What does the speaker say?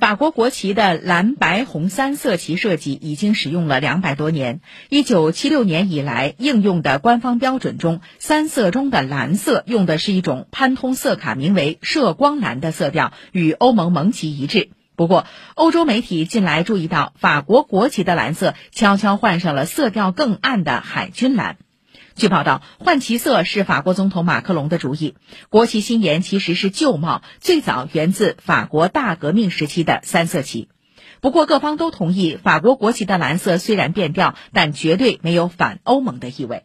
法国国旗的蓝白红三色旗设计已经使用了两百多年。一九七六年以来应用的官方标准中，三色中的蓝色用的是一种潘通色卡，名为射光蓝的色调，与欧盟盟旗一致。不过，欧洲媒体近来注意到，法国国旗的蓝色悄悄换上了色调更暗的海军蓝。据报道，换旗色是法国总统马克龙的主意。国旗新颜其实是旧貌，最早源自法国大革命时期的三色旗。不过，各方都同意，法国国旗的蓝色虽然变调，但绝对没有反欧盟的意味。